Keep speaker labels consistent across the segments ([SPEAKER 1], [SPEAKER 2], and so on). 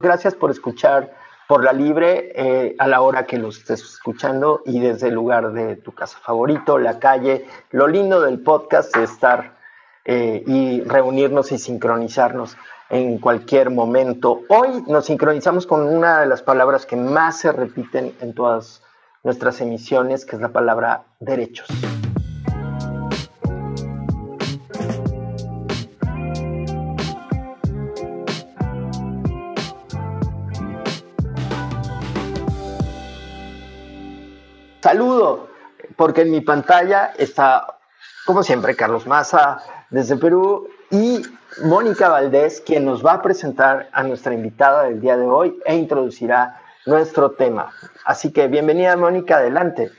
[SPEAKER 1] Gracias por escuchar por la libre eh, a la hora que lo estés escuchando y desde el lugar de tu casa favorito, la calle. Lo lindo del podcast es estar eh, y reunirnos y sincronizarnos en cualquier momento. Hoy nos sincronizamos con una de las palabras que más se repiten en todas nuestras emisiones, que es la palabra derechos. Saludo, porque en mi pantalla está, como siempre, Carlos Maza desde Perú y Mónica Valdés, quien nos va a presentar a nuestra invitada del día de hoy e introducirá nuestro tema. Así que bienvenida, Mónica, adelante.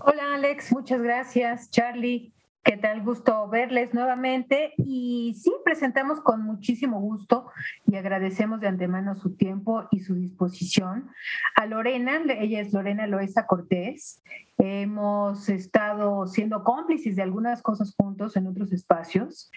[SPEAKER 2] Hola, Alex, muchas gracias. Charlie, ¿Qué tal? Gusto verles nuevamente y sí, presentamos con muchísimo gusto y agradecemos de antemano su tiempo y su disposición a Lorena, ella es Lorena Loesa Cortés. Hemos estado siendo cómplices de algunas cosas juntos en otros espacios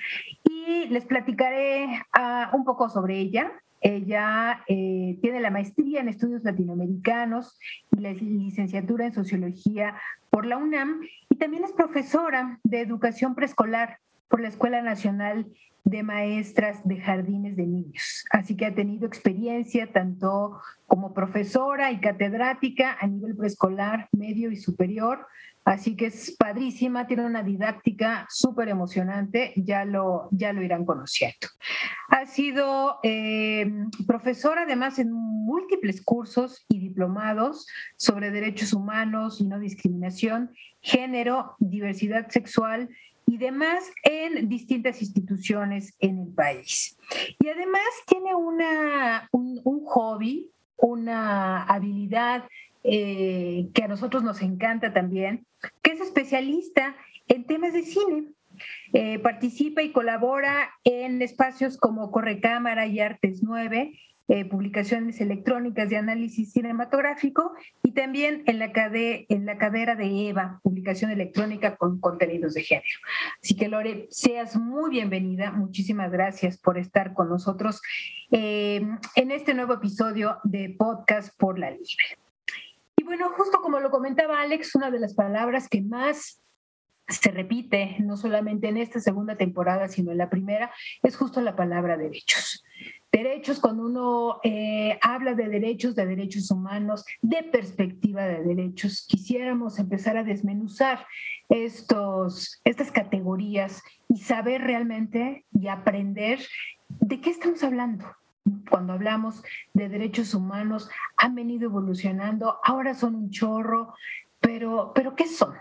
[SPEAKER 2] y les platicaré ah, un poco sobre ella. Ella eh, tiene la maestría en estudios latinoamericanos y la licenciatura en sociología por la UNAM y también es profesora de educación preescolar por la Escuela Nacional de Maestras de Jardines de Niños. Así que ha tenido experiencia tanto como profesora y catedrática a nivel preescolar, medio y superior, Así que es padrísima, tiene una didáctica súper emocionante, ya lo, ya lo irán conociendo. Ha sido eh, profesora además en múltiples cursos y diplomados sobre derechos humanos y no discriminación, género, diversidad sexual y demás en distintas instituciones en el país. Y además tiene una, un, un hobby, una habilidad eh, que a nosotros nos encanta también, que es especialista en temas de cine. Eh, participa y colabora en espacios como Correcámara y Artes 9, eh, publicaciones electrónicas de análisis cinematográfico y también en la, en la cadera de EVA, publicación electrónica con contenidos de género. Así que Lore, seas muy bienvenida. Muchísimas gracias por estar con nosotros en este nuevo episodio de Podcast por la Libre bueno, justo como lo comentaba Alex, una de las palabras que más se repite, no solamente en esta segunda temporada, sino en la primera, es justo la palabra derechos. Derechos, cuando uno eh, habla de derechos, de derechos humanos, de perspectiva de derechos, quisiéramos empezar a desmenuzar estos, estas categorías y saber realmente y aprender de qué estamos hablando, cuando hablamos de derechos humanos, han venido evolucionando, ahora son un chorro, pero, pero ¿qué son?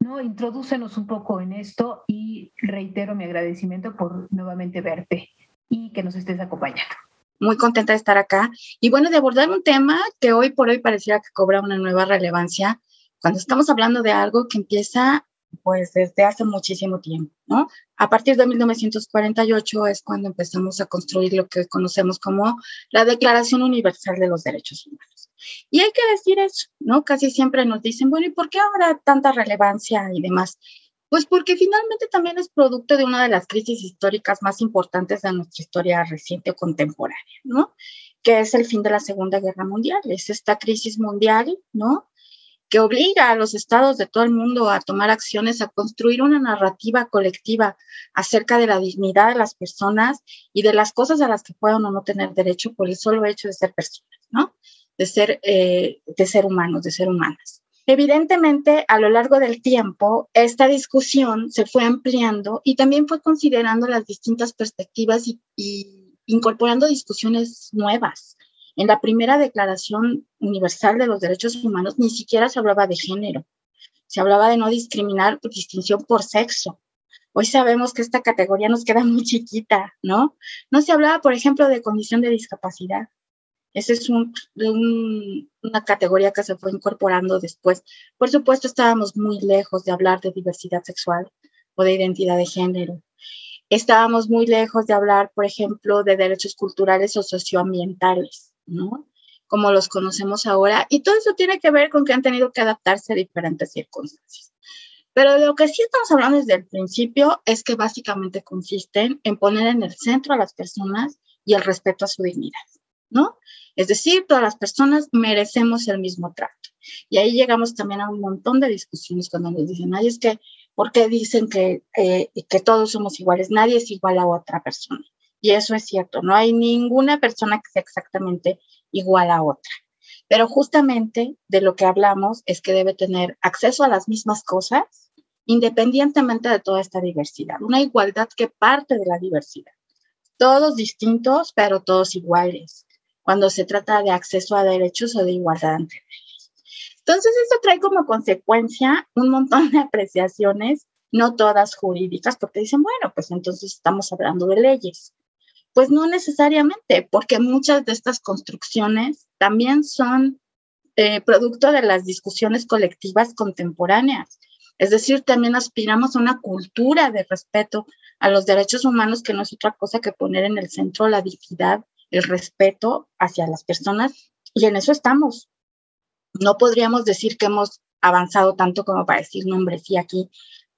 [SPEAKER 2] ¿No? Introdúcenos un poco en esto y reitero mi agradecimiento por nuevamente verte y que nos estés acompañando.
[SPEAKER 3] Muy contenta de estar acá y bueno, de abordar un tema que hoy por hoy pareciera que cobra una nueva relevancia cuando estamos hablando de algo que empieza pues desde hace muchísimo tiempo, ¿no? A partir de 1948 es cuando empezamos a construir lo que conocemos como la Declaración Universal de los Derechos Humanos. Y hay que decir eso, ¿no? Casi siempre nos dicen, bueno, ¿y por qué ahora tanta relevancia y demás? Pues porque finalmente también es producto de una de las crisis históricas más importantes de nuestra historia reciente o contemporánea, ¿no? Que es el fin de la Segunda Guerra Mundial. Es esta crisis mundial, ¿no? Que obliga a los estados de todo el mundo a tomar acciones, a construir una narrativa colectiva acerca de la dignidad de las personas y de las cosas a las que puedan o no tener derecho por el solo hecho de ser personas, ¿no? De ser, eh, de ser humanos, de ser humanas. Evidentemente, a lo largo del tiempo, esta discusión se fue ampliando y también fue considerando las distintas perspectivas y, y incorporando discusiones nuevas en la primera Declaración Universal de los Derechos Humanos ni siquiera se hablaba de género, se hablaba de no discriminar por distinción por sexo. Hoy sabemos que esta categoría nos queda muy chiquita, ¿no? No se hablaba, por ejemplo, de condición de discapacidad. Esa es una categoría que se fue incorporando después. Por supuesto, estábamos muy lejos de hablar de diversidad sexual o de identidad de género. Estábamos muy lejos de hablar, por ejemplo, de derechos culturales o socioambientales. ¿No? Como los conocemos ahora. Y todo eso tiene que ver con que han tenido que adaptarse a diferentes circunstancias. Pero de lo que sí estamos hablando desde el principio es que básicamente consisten en poner en el centro a las personas y el respeto a su dignidad, ¿no? Es decir, todas las personas merecemos el mismo trato. Y ahí llegamos también a un montón de discusiones cuando nos dicen, ay, es que, ¿por qué dicen que, eh, que todos somos iguales? Nadie es igual a otra persona. Y eso es cierto, no hay ninguna persona que sea exactamente igual a otra. Pero justamente de lo que hablamos es que debe tener acceso a las mismas cosas independientemente de toda esta diversidad. Una igualdad que parte de la diversidad. Todos distintos, pero todos iguales, cuando se trata de acceso a derechos o de igualdad ante leyes. Entonces, esto trae como consecuencia un montón de apreciaciones, no todas jurídicas, porque dicen, bueno, pues entonces estamos hablando de leyes. Pues no necesariamente, porque muchas de estas construcciones también son eh, producto de las discusiones colectivas contemporáneas. Es decir, también aspiramos a una cultura de respeto a los derechos humanos que no es otra cosa que poner en el centro la dignidad, el respeto hacia las personas y en eso estamos. No podríamos decir que hemos avanzado tanto como para decir, no, hombre, sí, aquí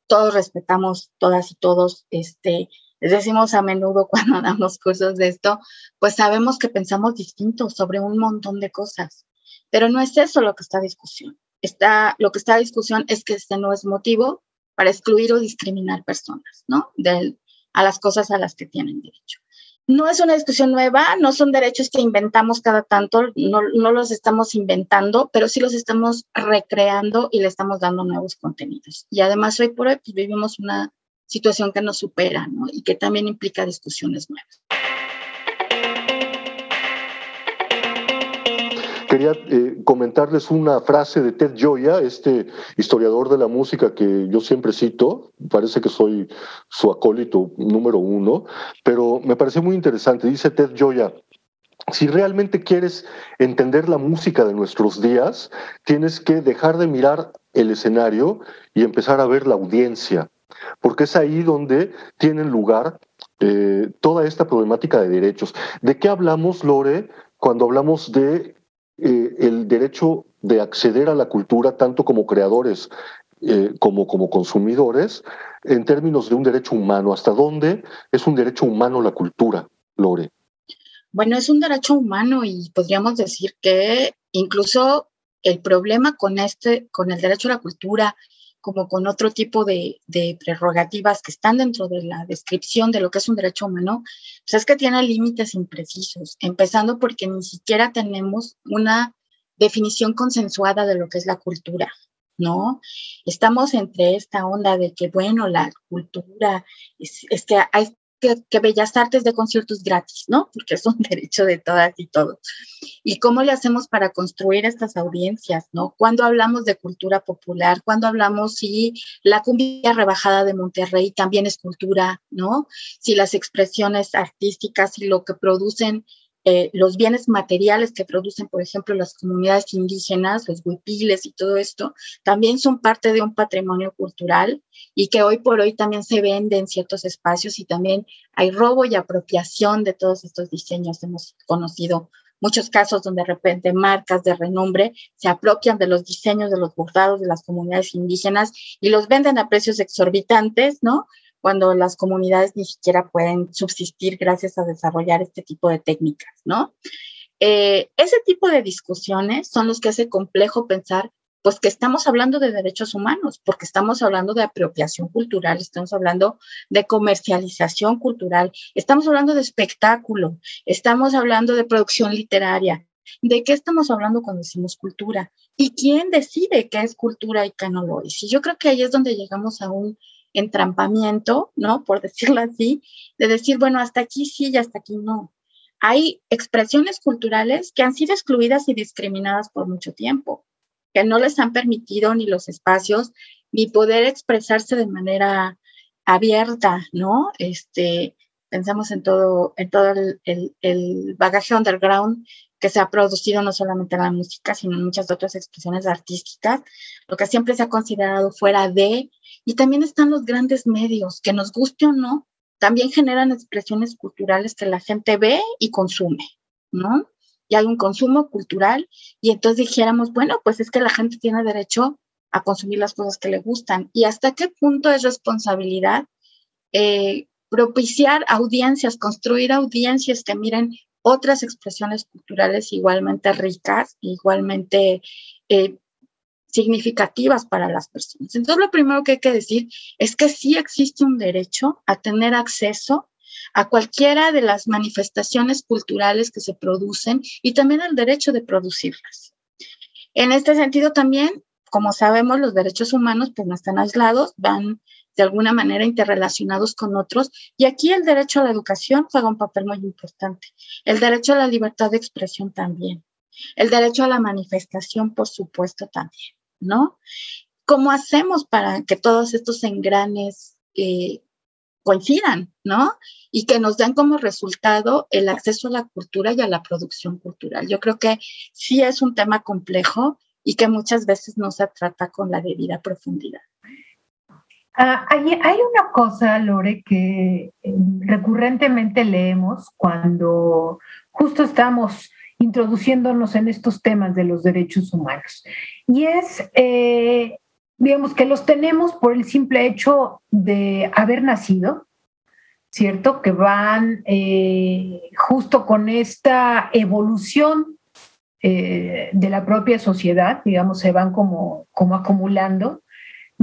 [SPEAKER 3] todos respetamos, todas y todos, este, les decimos a menudo cuando damos cursos de esto, pues sabemos que pensamos distinto sobre un montón de cosas, pero no es eso lo que está a discusión. Está, lo que está a discusión es que este no es motivo para excluir o discriminar personas, ¿no? De, a las cosas a las que tienen derecho. No es una discusión nueva, no son derechos que inventamos cada tanto, no, no los estamos inventando, pero sí los estamos recreando y le estamos dando nuevos contenidos. Y además hoy por hoy pues, vivimos una situación que nos supera ¿no? y que también implica discusiones nuevas.
[SPEAKER 4] Quería eh, comentarles una frase de Ted Gioia, este historiador de la música que yo siempre cito, parece que soy su acólito número uno, pero me parece muy interesante. Dice Ted Gioia, si realmente quieres entender la música de nuestros días, tienes que dejar de mirar el escenario y empezar a ver la audiencia porque es ahí donde tienen lugar eh, toda esta problemática de derechos. ¿De qué hablamos, Lore, cuando hablamos de eh, el derecho de acceder a la cultura, tanto como creadores eh, como como consumidores, en términos de un derecho humano? ¿Hasta dónde es un derecho humano la cultura, Lore?
[SPEAKER 3] Bueno, es un derecho humano y podríamos decir que incluso el problema con este, con el derecho a la cultura como con otro tipo de, prerrogativas que están dentro de la descripción de lo que es un derecho humano, pues es que tiene límites imprecisos, empezando porque ni siquiera tenemos una definición consensuada de lo que es la cultura, ¿no? Estamos entre esta onda de que, bueno, la cultura es, es que hay, que, Bellas Artes de conciertos gratis, ¿no? Porque es un derecho de todas y todos. ¿Y cómo le hacemos para construir estas audiencias, ¿no? Cuando hablamos de cultura popular, cuando hablamos si la cumbia rebajada de Monterrey también es cultura, ¿no? Si las expresiones artísticas y lo que producen eh, los bienes materiales que producen, por ejemplo, las comunidades indígenas, los huipiles y todo esto, también son parte de un patrimonio cultural y que hoy por hoy también se vende en ciertos espacios y también hay robo y apropiación de todos estos diseños. Hemos conocido muchos casos donde de repente marcas de renombre se apropian de los diseños de los bordados de las comunidades indígenas y los venden a precios exorbitantes, ¿no? Cuando las comunidades ni siquiera pueden subsistir gracias a desarrollar este tipo de técnicas, ¿no? Eh, ese tipo de discusiones son los que hace complejo pensar, pues que estamos hablando de derechos humanos, porque estamos hablando de apropiación cultural, estamos hablando de comercialización cultural, estamos hablando de espectáculo, estamos hablando de producción literaria. ¿De qué estamos hablando cuando decimos cultura? ¿Y quién decide qué es cultura y qué no lo es? Y yo creo que ahí es donde llegamos a un entrampamiento, ¿no? Por decirlo así, de decir, bueno, hasta aquí sí y hasta aquí no. Hay expresiones culturales que han sido excluidas y discriminadas por mucho tiempo, que no les han permitido ni los espacios ni poder expresarse de manera abierta, ¿no? Este, pensamos en todo, en todo el, el, bagaje underground que se ha producido no solamente en la música, sino en muchas otras expresiones artísticas, lo que siempre se ha considerado fuera de, y también están los grandes medios, que nos guste o no, también generan expresiones culturales que la gente ve y consume, ¿no? Y hay un consumo cultural, y entonces dijéramos, bueno, pues es que la gente tiene derecho a consumir las cosas que le gustan, y hasta qué punto es responsabilidad eh, propiciar audiencias, construir audiencias que miren otras expresiones culturales igualmente ricas, igualmente eh, significativas para las personas. Entonces, lo primero que hay que decir es que sí existe un derecho a tener acceso a cualquiera de las manifestaciones culturales que se producen y también el derecho de producirlas. En este sentido también, como sabemos, los derechos humanos pues no están aislados, van de alguna manera interrelacionados con otros y aquí el derecho a la educación juega un papel muy importante, el derecho a la libertad de expresión también, el derecho a la manifestación, por supuesto, también, ¿no? ¿Cómo hacemos para que todos estos engranes eh, coincidan, ¿no? Y que nos den como resultado el acceso a la cultura y a la producción cultural. Yo creo que sí es un tema complejo y que muchas veces no se trata con la debida profundidad.
[SPEAKER 2] Ah, hay, una cosa, Lore, que eh, recurrentemente leemos cuando justo estamos introduciéndonos en estos temas de los derechos humanos. Y es eh, digamos que los tenemos por el simple hecho de haber nacido, ¿cierto? Que van eh, justo con esta evolución de la propia sociedad, digamos, se van como, como acumulando,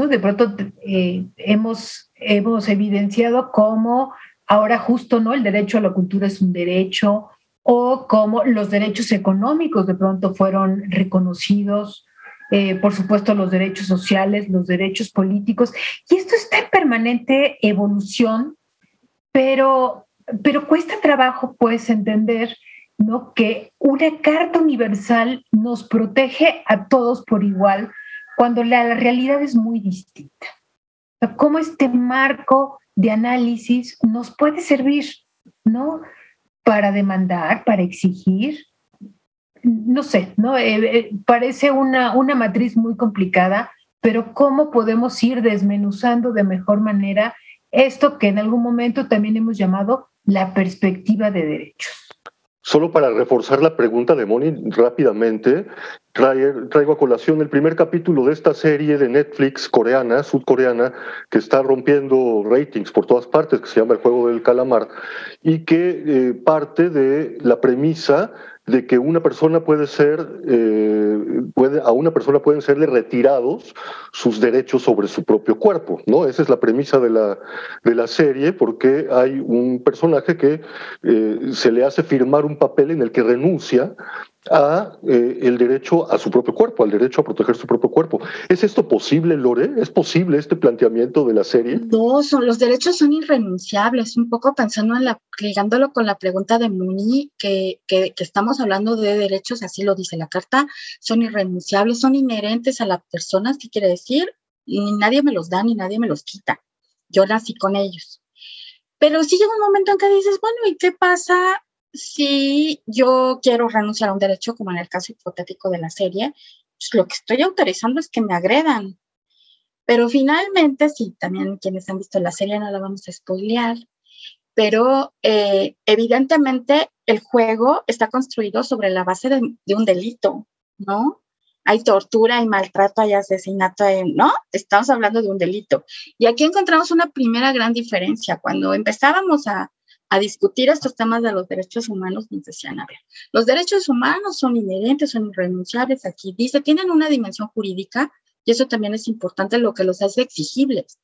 [SPEAKER 2] De pronto eh, hemos, hemos evidenciado cómo ahora justo, ¿no? El derecho a la cultura es un derecho, o cómo los derechos económicos de pronto fueron reconocidos eh, por supuesto los derechos sociales, los derechos políticos, y esto está en permanente evolución, pero, pero cuesta trabajo pues entender ¿no? que una carta universal nos protege a todos por igual cuando la, realidad es muy distinta. cómo este marco de análisis nos puede servir, ¿no? Para demandar, para exigir, no sé, ¿no? Eh, eh, parece una, una matriz muy complicada, pero ¿cómo podemos ir desmenuzando de mejor manera esto que en algún momento también hemos llamado la perspectiva de derechos?
[SPEAKER 4] Solo para reforzar la pregunta de Moni rápidamente, traigo a colación el primer capítulo de esta serie de Netflix coreana, sudcoreana, que está rompiendo ratings por todas partes, que se llama El Juego del Calamar, y que eh, parte de la premisa de que una persona puede ser, eh, puede, a una persona pueden serle retirados sus derechos sobre su propio cuerpo, ¿no? Esa es la premisa de la, de la serie, porque hay un personaje que eh, se le hace firmar un papel en el que renuncia a eh, el derecho a su propio cuerpo, al derecho a proteger su propio cuerpo. ¿Es esto posible, Lore? ¿Es posible este planteamiento de la serie?
[SPEAKER 3] No, son, los derechos son irrenunciables. Un poco pensando en la, ligándolo con la pregunta de Muni, que, que, que estamos hablando de derechos, así lo dice la carta, son irrenunciables, son inherentes a las personas, ¿qué quiere decir? Ni nadie me los da, ni nadie me los quita. Yo nací con ellos. Pero sí llega un momento en que dices, bueno, ¿y qué pasa si yo quiero renunciar a un derecho, como en el caso hipotético de la serie, pues lo que estoy autorizando es que me agredan. Pero finalmente, sí, también quienes han visto la serie no la vamos a spoilear, pero eh, evidentemente el juego está construido sobre la base de, de, un delito, ¿no? Hay tortura, hay maltrato, hay asesinato, ¿no? Estamos hablando de un delito. Y aquí encontramos una primera gran diferencia. Cuando empezábamos a, a discutir estos temas de los derechos humanos, nos decían, a ver, los derechos humanos son inherentes, son irrenunciables, aquí dice, tienen una dimensión jurídica y eso también es importante, lo que los hace exigibles.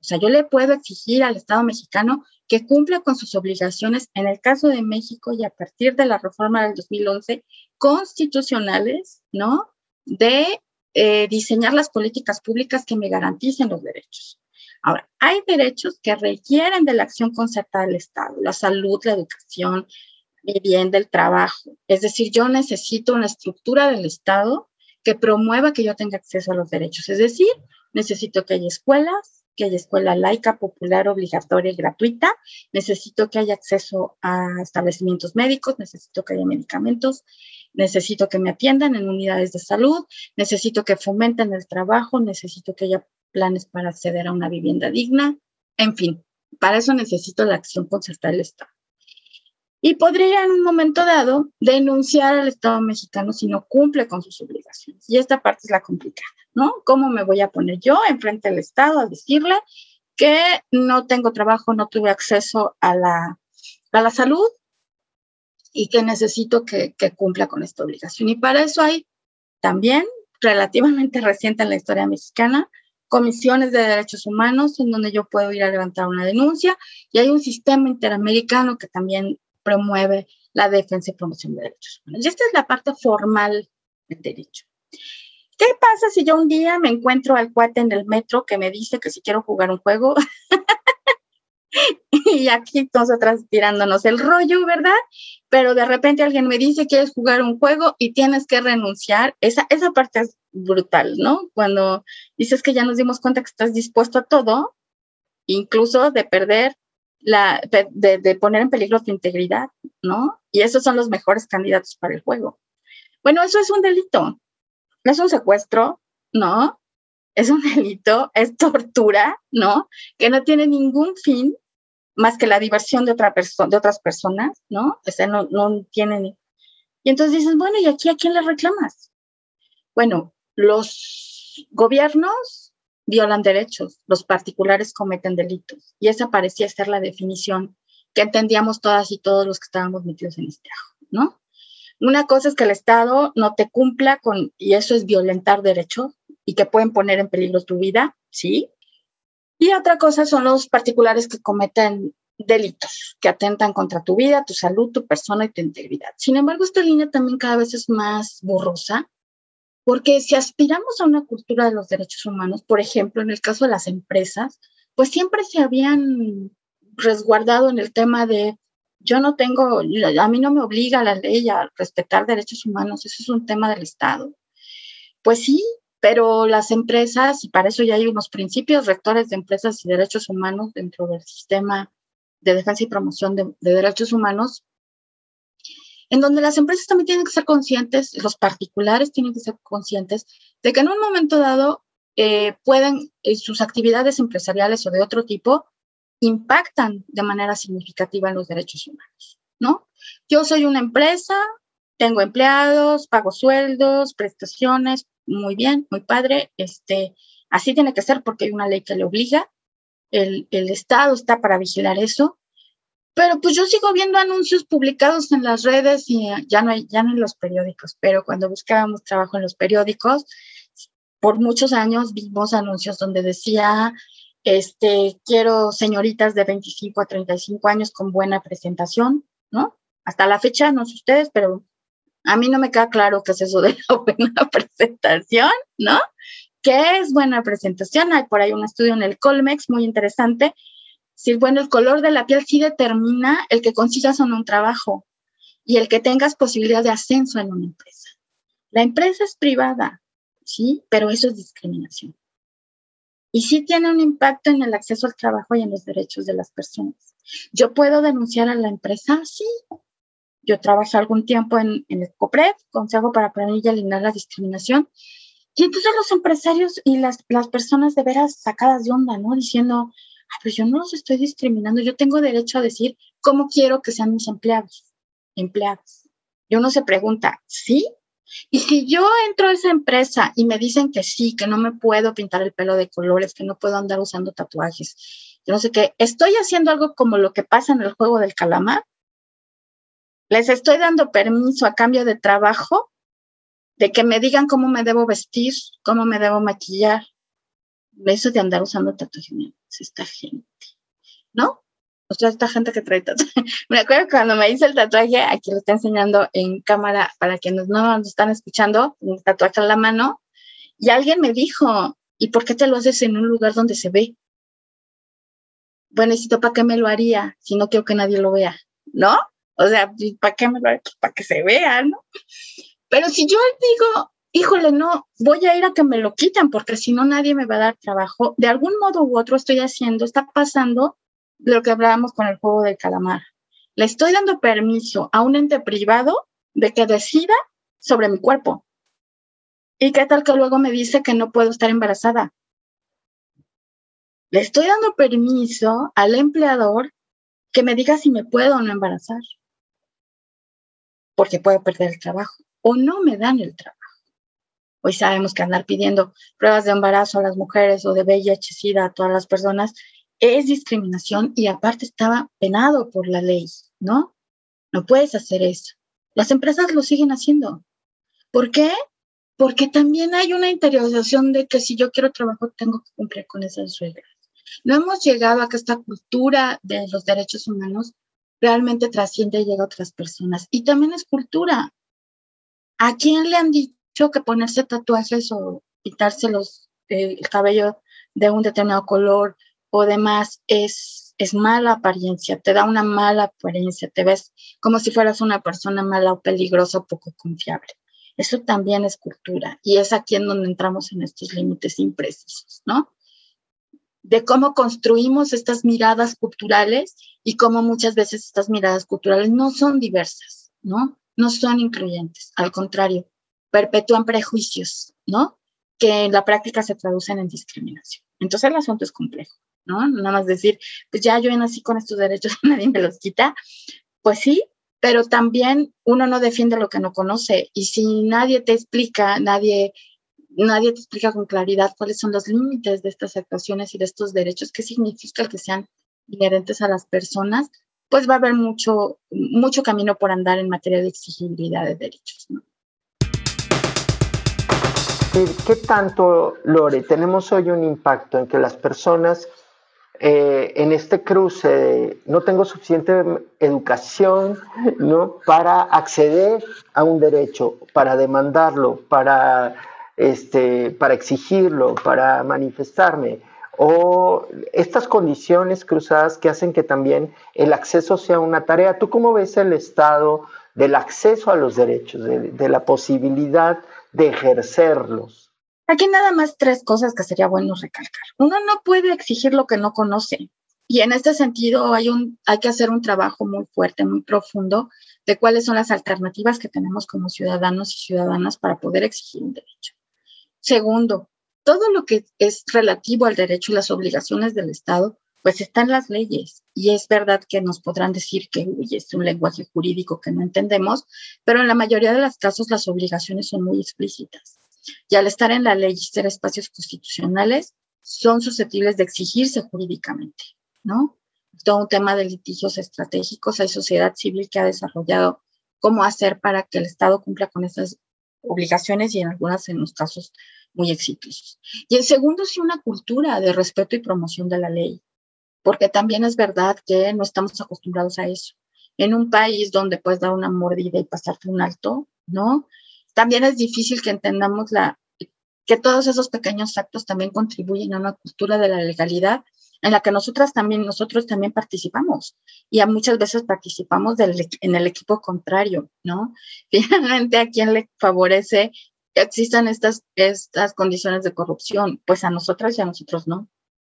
[SPEAKER 3] O sea, yo le puedo exigir al Estado mexicano que cumpla con sus obligaciones, en el caso de México y a partir de la reforma del 2011, constitucionales, ¿no? De eh, diseñar las políticas públicas que me garanticen los derechos. Ahora, hay derechos que requieren de la acción concertada del Estado, la salud, la educación, vivienda, el trabajo. Es decir, yo necesito una estructura del Estado que promueva que yo tenga acceso a los derechos. Es decir, necesito que haya escuelas, que haya escuela laica, popular, obligatoria y gratuita. Necesito que haya acceso a establecimientos médicos, necesito que haya medicamentos, necesito que me atiendan en unidades de salud, necesito que fomenten el trabajo, necesito que haya planes para acceder a una vivienda digna, en fin, para eso necesito la acción concertada del Estado. Y podría en un momento dado denunciar al Estado mexicano si no cumple con sus obligaciones. Y esta parte es la complicada, ¿no? ¿Cómo me voy a poner yo enfrente del Estado a decirle que no tengo trabajo, no tuve acceso a la, a la salud y que necesito que, que cumpla con esta obligación. Y para eso hay también, relativamente reciente en la historia mexicana, comisiones de derechos humanos en donde yo puedo ir a levantar una denuncia y hay un sistema interamericano que también promueve la defensa y promoción de derechos humanos. Y esta es la parte formal del derecho. ¿Qué pasa si yo un día me encuentro al cuate en el metro que me dice que si quiero jugar un juego y aquí nosotras tirándonos el rollo, ¿verdad? Pero de repente alguien me dice, quieres jugar un juego y tienes que renunciar. Esa, esa parte es brutal, ¿no? Cuando dices que ya nos dimos cuenta que estás dispuesto a todo, incluso de perder, la, de, de poner en peligro tu integridad, ¿no? Y esos son los mejores candidatos para el juego. Bueno, eso es un delito. Es un secuestro, ¿no? Es un delito, es tortura, ¿no? Que no tiene ningún fin más que la diversión de, otra persona, de otras personas, ¿no? O sea, no, no tienen. Y entonces dices, bueno, ¿y aquí a quién le reclamas? Bueno, los gobiernos violan derechos, los particulares cometen delitos. Y esa parecía ser la definición que entendíamos todas y todos los que estábamos metidos en este ajo, ¿no? Una cosa es que el Estado no te cumpla con, y eso es violentar derechos y que pueden poner en peligro tu vida, ¿sí? Y otra cosa son los particulares que cometen delitos, que atentan contra tu vida, tu salud, tu persona y tu integridad. Sin embargo, esta línea también cada vez es más borrosa, porque si aspiramos a una cultura de los derechos humanos, por ejemplo, en el caso de las empresas, pues siempre se habían resguardado en el tema de yo no tengo, a mí no me obliga la ley a respetar derechos humanos, eso es un tema del Estado. Pues sí, pero las empresas, y para eso ya hay unos principios rectores de empresas y derechos humanos dentro del sistema de defensa y promoción de, derechos humanos, en donde las empresas también tienen que ser conscientes, los particulares tienen que ser conscientes de que en un momento dado eh, pueden, eh, sus actividades empresariales o de otro tipo, impactan de manera significativa en los derechos humanos, ¿no? Yo soy una empresa, tengo empleados, pago sueldos, prestaciones, muy bien, muy padre, este, así tiene que ser porque hay una ley que le obliga, el, el Estado está para vigilar eso, pero pues yo sigo viendo anuncios publicados en las redes y ya no hay, ya no en los periódicos, pero cuando buscábamos trabajo en los periódicos, por muchos años vimos anuncios donde decía, este, quiero señoritas de 25 a 35 años con buena presentación, ¿no? Hasta la fecha, no sé ustedes, pero a mí no me queda claro qué es eso de la buena presentación, ¿no? ¿Qué es buena presentación? Hay por ahí un estudio en el Colmex muy interesante. Si, bueno, el color de la piel sí determina el que consigas no un trabajo y el que tengas posibilidad de ascenso en una empresa. La empresa es privada, ¿sí? Pero eso es discriminación. Y sí tiene un impacto en el acceso al trabajo y en los derechos de las personas. ¿Yo puedo denunciar a la empresa? Sí, yo trabajé algún tiempo en, el COPRED, Consejo para Prevenir y Eliminar la Discriminación, y entonces los empresarios y las, las personas de veras sacadas de onda, ¿no? Diciendo, ah, pues yo no los estoy discriminando, yo tengo derecho a decir cómo quiero que sean mis empleados, empleadas. Y uno se pregunta, ¿sí? Y si yo entro a esa empresa y me dicen que sí, que no me puedo pintar el pelo de colores, que no puedo andar usando tatuajes, yo no sé qué, estoy haciendo algo como lo que pasa en el juego del calamar, les estoy dando permiso a cambio de trabajo de que me digan cómo me debo vestir, cómo me debo maquillar. Eso de andar usando tatuajes, esta gente, ¿no? O sea, esta gente que trae tatuaje. Me acuerdo cuando me hice el tatuaje, aquí lo está enseñando en cámara para quienes no nos están escuchando, un tatuaje la mano, y alguien me dijo, ¿y por qué te lo haces en un lugar donde se ve? Bueno, necesito para qué me lo haría si no quiero que nadie lo vea, ¿no? O sea, ¿para qué me lo pues, Para que se vea, ¿no? Pero si yo digo, híjole, no, voy a ir a que me lo quiten porque si no nadie me va a dar trabajo, de algún modo u otro estoy haciendo, está pasando lo que hablábamos con el juego del calamar. Le estoy dando permiso a un ente privado de que decida sobre mi cuerpo. ¿Y qué tal que luego me dice que no puedo estar embarazada? Le estoy dando permiso al empleador que me diga si me puedo o no embarazar porque puedo perder el trabajo o no me dan el trabajo. Hoy sabemos que andar pidiendo pruebas de embarazo a las mujeres o de VIH, a todas las personas es discriminación y aparte estaba penado por la ley, ¿no? no puedes hacer eso. Las empresas lo siguen haciendo. ¿Por qué? Porque también hay una interiorización de que si yo quiero trabajo tengo que cumplir con esas reglas. No hemos llegado a que esta cultura de los derechos humanos realmente trasciende y llega a otras personas. Y también es cultura. ¿A quién le han dicho que ponerse tatuajes o pintarse los, eh, el cabello de un determinado color o demás es, es mala apariencia, te da una mala apariencia, te ves como si fueras una persona mala o peligrosa o poco confiable? Eso también es cultura y es aquí en donde entramos en estos límites imprecisos, ¿no? De cómo construimos estas miradas culturales y cómo muchas veces estas miradas culturales no son diversas, ¿no? No son incluyentes, al contrario, perpetúan prejuicios, ¿no? Que en la práctica se traducen en discriminación. Entonces el asunto es complejo, ¿no? Nada más decir, pues ya yo nací con estos derechos, nadie me los quita. Pues sí, pero también uno no defiende lo que no conoce y si nadie te explica, nadie nadie te explica con claridad cuáles son los límites de estas actuaciones y de estos derechos, qué significa que sean inherentes a las personas, pues va a haber mucho, mucho camino por andar en materia de exigibilidad de derechos.
[SPEAKER 1] ¿Qué tanto, Lore, tenemos hoy un impacto en que las personas eh, en este cruce no tengo suficiente educación ¿no? para acceder a un derecho, para demandarlo, para este, para exigirlo, para manifestarme, o estas condiciones cruzadas que hacen que también el acceso sea una tarea. ¿Tú cómo ves el estado del acceso a los derechos, de, la posibilidad de ejercerlos?
[SPEAKER 3] Aquí nada más tres cosas que sería bueno recalcar. Uno no puede exigir lo que no conoce. Y en este sentido hay, un, hay que hacer un trabajo muy fuerte, muy profundo de cuáles son las alternativas que tenemos como ciudadanos y ciudadanas para poder exigir un derecho. Segundo, todo lo que es relativo al derecho y las obligaciones del Estado, pues están las leyes. Y es verdad que nos podrán decir que es un lenguaje jurídico que no entendemos, pero en la mayoría de los casos las obligaciones son muy explícitas. Y al estar en la ley y ser espacios constitucionales, son susceptibles de exigirse jurídicamente, ¿no? Todo un tema de litigios estratégicos, hay sociedad civil que ha desarrollado cómo hacer para que el Estado cumpla con esas obligaciones y en algunas en los casos muy exitosos. Y el segundo, sí, una cultura de respeto y promoción de la ley, porque también es verdad que no estamos acostumbrados a eso. En un país donde puedes dar una mordida y pasarte un alto, ¿no? También es difícil que entendamos la, que todos esos pequeños actos también contribuyen a una cultura de la legalidad en la que nosotras también, nosotros también participamos y a muchas veces participamos en el equipo contrario, ¿no? Finalmente, ¿a quién le favorece que existan estas, estas condiciones de corrupción? Pues a nosotras y a nosotros no.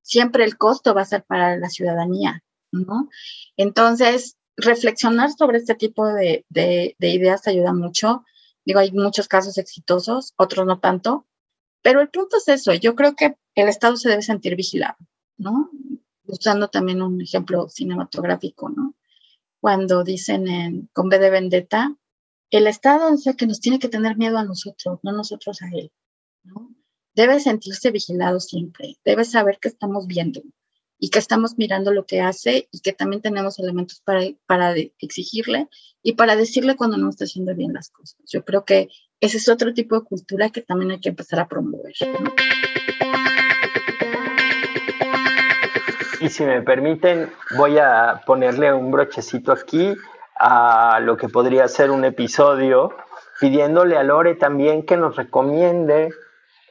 [SPEAKER 3] Siempre el costo va a ser para la ciudadanía, ¿no? Entonces, reflexionar sobre este tipo de, de, de ideas ayuda mucho. Digo, hay muchos casos exitosos, otros no tanto, pero el punto es eso, yo creo que el Estado se debe sentir vigilado, ¿no? Usando también un ejemplo cinematográfico, ¿no? Cuando dicen en, con B de Vendetta, el Estado es el que nos tiene que tener miedo a nosotros, no nosotros a él, ¿no? Debe sentirse vigilado siempre, debe saber que estamos viendo y que estamos mirando lo que hace y que también tenemos elementos para, para exigirle y para decirle cuando no está haciendo bien las cosas. Yo creo que ese es otro tipo de cultura que también hay que empezar a promover. ¿no?
[SPEAKER 1] Y si me permiten, voy a ponerle un brochecito aquí a lo que podría ser un episodio, pidiéndole a Lore también que nos recomiende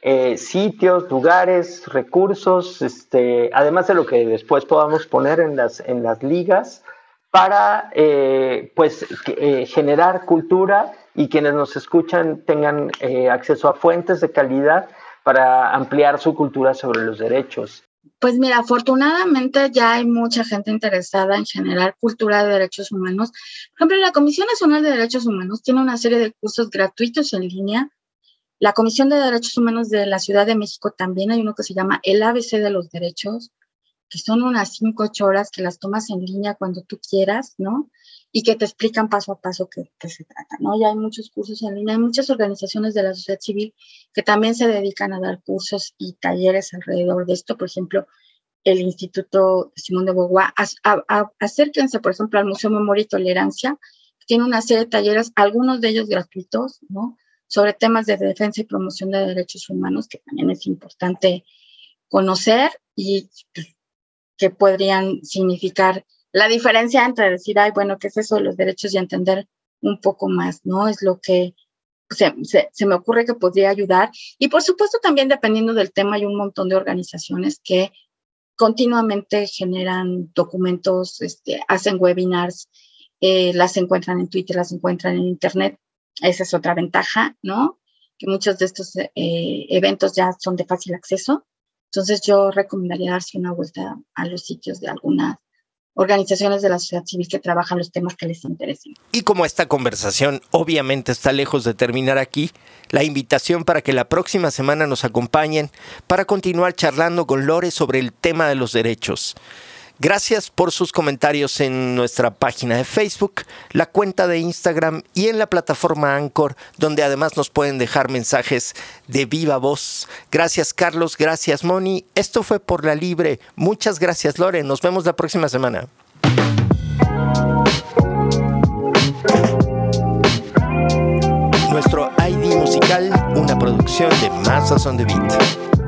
[SPEAKER 1] eh, sitios, lugares, recursos, este, además de lo que después podamos poner en las, en las ligas, para eh, pues, eh, generar cultura y quienes nos escuchan tengan acceso a fuentes de calidad para ampliar su cultura sobre los derechos.
[SPEAKER 3] Pues mira, afortunadamente ya hay mucha gente interesada en generar cultura de derechos humanos. Por ejemplo, la Comisión Nacional de Derechos Humanos tiene una serie de cursos gratuitos en línea. La Comisión de Derechos Humanos de la Ciudad de México también hay uno que se llama el ABC de los Derechos, que son unas cinco, ocho horas que las tomas en línea cuando tú quieras, ¿no? y que te explican paso a paso qué, se trata, ¿no? Ya hay muchos cursos en línea, hay muchas organizaciones de la sociedad civil que también se dedican a dar cursos y talleres alrededor de esto, por ejemplo, el Instituto Simón de Beauvoir, acérquense, por ejemplo, al Museo Memoria y Tolerancia, tiene una serie de talleres, algunos de ellos gratuitos, ¿no? Sobre temas de defensa y promoción de derechos humanos, que también es importante conocer y pues, que podrían significar la diferencia entre decir, ay, bueno, ¿qué es eso de los derechos y entender un poco más, ¿no? Es lo que se, se, me ocurre que podría ayudar. Y por supuesto también dependiendo del tema hay un montón de organizaciones que continuamente generan documentos, este, hacen webinars, eh, las encuentran en Twitter, las encuentran en Internet. Esa es otra ventaja, ¿no? Que muchos de estos eh, eventos ya son de fácil acceso. Entonces yo recomendaría darse una vuelta a los sitios de algunas organizaciones de la sociedad civil que trabajan los temas que les interesen.
[SPEAKER 5] Y como esta conversación obviamente está lejos de terminar aquí, la invitación para que la próxima semana nos acompañen para continuar charlando con Lore sobre el tema de los derechos. Gracias por sus comentarios en nuestra página de Facebook, la cuenta de Instagram y en la plataforma Anchor, donde además nos pueden dejar mensajes de viva voz. Gracias Carlos, gracias Moni. Esto fue por la libre. Muchas gracias Lore. Nos vemos la próxima semana. Nuestro ID musical, una producción de Masas on the Beat.